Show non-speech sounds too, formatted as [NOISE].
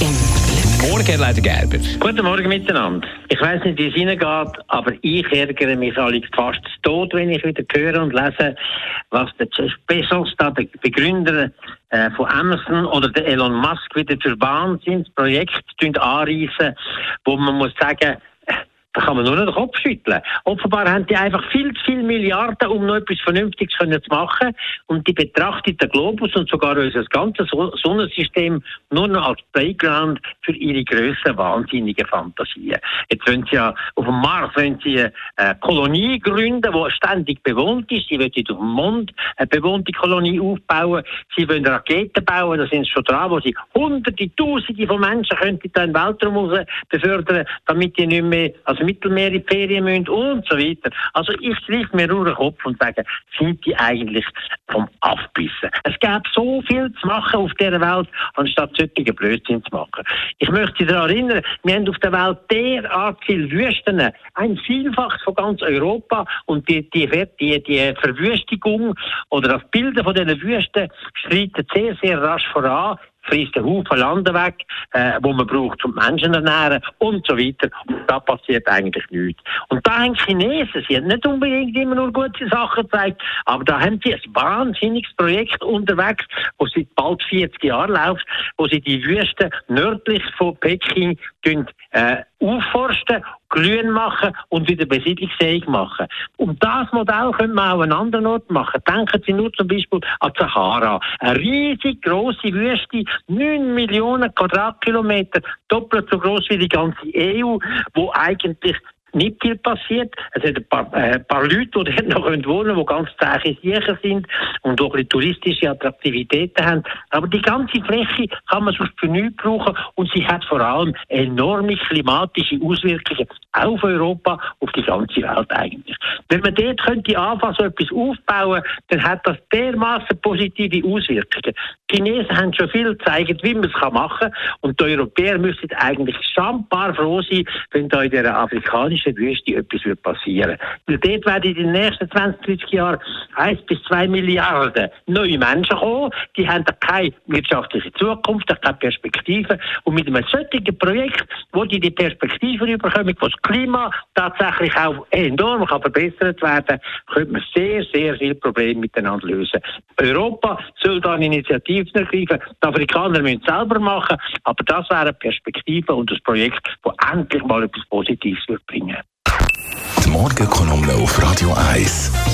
Morgen, Herr Leiter Gerber. Guten Morgen miteinander. Ich weiß nicht, wie es Ihnen geht, aber ich ärgere mich alle fast zu Tod, wenn ich wieder höre und lese, was der Jeff Bezos, der Begründer äh, von Amazon oder der Elon Musk wieder für Wahnsinnsprojekte anreißen, wo man muss sagen, da kann man nur noch den Kopf schütteln. Offenbar haben die einfach viel zu viele Milliarden, um noch etwas Vernünftiges zu machen. Und die betrachtet den Globus und sogar unser ganzes Sonnensystem nur noch als Playground für ihre grössten wahnsinnigen Fantasien. Jetzt wollen sie ja auf dem Mars wollen sie eine Kolonie gründen, die ständig bewohnt ist. Sie wollen auf dem Mond eine bewohnte Kolonie aufbauen. Sie wollen Raketen bauen, da sind sie schon dran, wo sie hunderte, tausende von Menschen könnten in den Weltraum befördern, damit die nicht mehr, also Mittelmeer in die Ferien müssen und so weiter. Also ich schreibe mir nur den Kopf und sage, sind die eigentlich vom Aufbissen? Es gäbe so viel zu machen auf dieser Welt, anstatt solche Blödsinn zu machen. Ich möchte Sie daran erinnern, wir haben auf der Welt derart viele Wüsten, ein Vielfaches von ganz Europa und die, die, die, die Verwüstigung oder das Bilden von diesen Wüsten schreitet sehr, sehr rasch voran frisst einen Haufen Land weg, äh, wo man braucht, um Menschen zu ernähren und so weiter. Und da passiert eigentlich nichts. Und da haben die Chinesen, sie haben nicht unbedingt immer nur gute Sachen gezeigt, aber da haben sie ein wahnsinniges Projekt unterwegs, das seit bald 40 Jahren läuft, wo sie die Wüste nördlich von Peking äh, aufforsten grün machen und wieder besiedlungsfähig machen. Und das Modell könnte man auch an anderen Orten machen. Denken Sie nur zum Beispiel an Sahara. Eine riesig große Wüste, 9 Millionen Quadratkilometer, doppelt so groß wie die ganze EU, wo eigentlich nicht viel passiert. Es sind ein paar, äh, ein paar Leute, die [LAUGHS] dort noch wohnen können, die ganz zähe sicher sind und auch ein touristische Attraktivitäten haben. Aber die ganze Fläche kann man sonst für nichts brauchen und sie hat vor allem enorme klimatische Auswirkungen auf Europa, auf die ganze Welt eigentlich. Wenn man dort könnte anfangen, so etwas aufbauen, dann hat das dermaßen positive Auswirkungen. Die Chinesen haben schon viel gezeigt, wie man es machen kann und die Europäer müssen eigentlich schambar froh sein, wenn da in der afrikanischen afrikanischen Wüste etwas passieren. Weil dort werden in den nächsten 20, 30 Jahren 1 bis 2 Milliarden neue Menschen kommen. Die haben keine wirtschaftliche Zukunft, keine Perspektive. Und mit einem solchen Projekt, wo die die Perspektive überkommen, wo das Klima tatsächlich auch enorm kann verbessert werden, könnte man sehr, sehr viele Probleme miteinander lösen. Europa soll da eine Initiative ergreifen. Die Afrikaner müssen es selber machen, aber das wäre eine Perspektive und ein Projekt, das endlich mal etwas Positives bringen. Die Morgenkolumne auf Radio 1.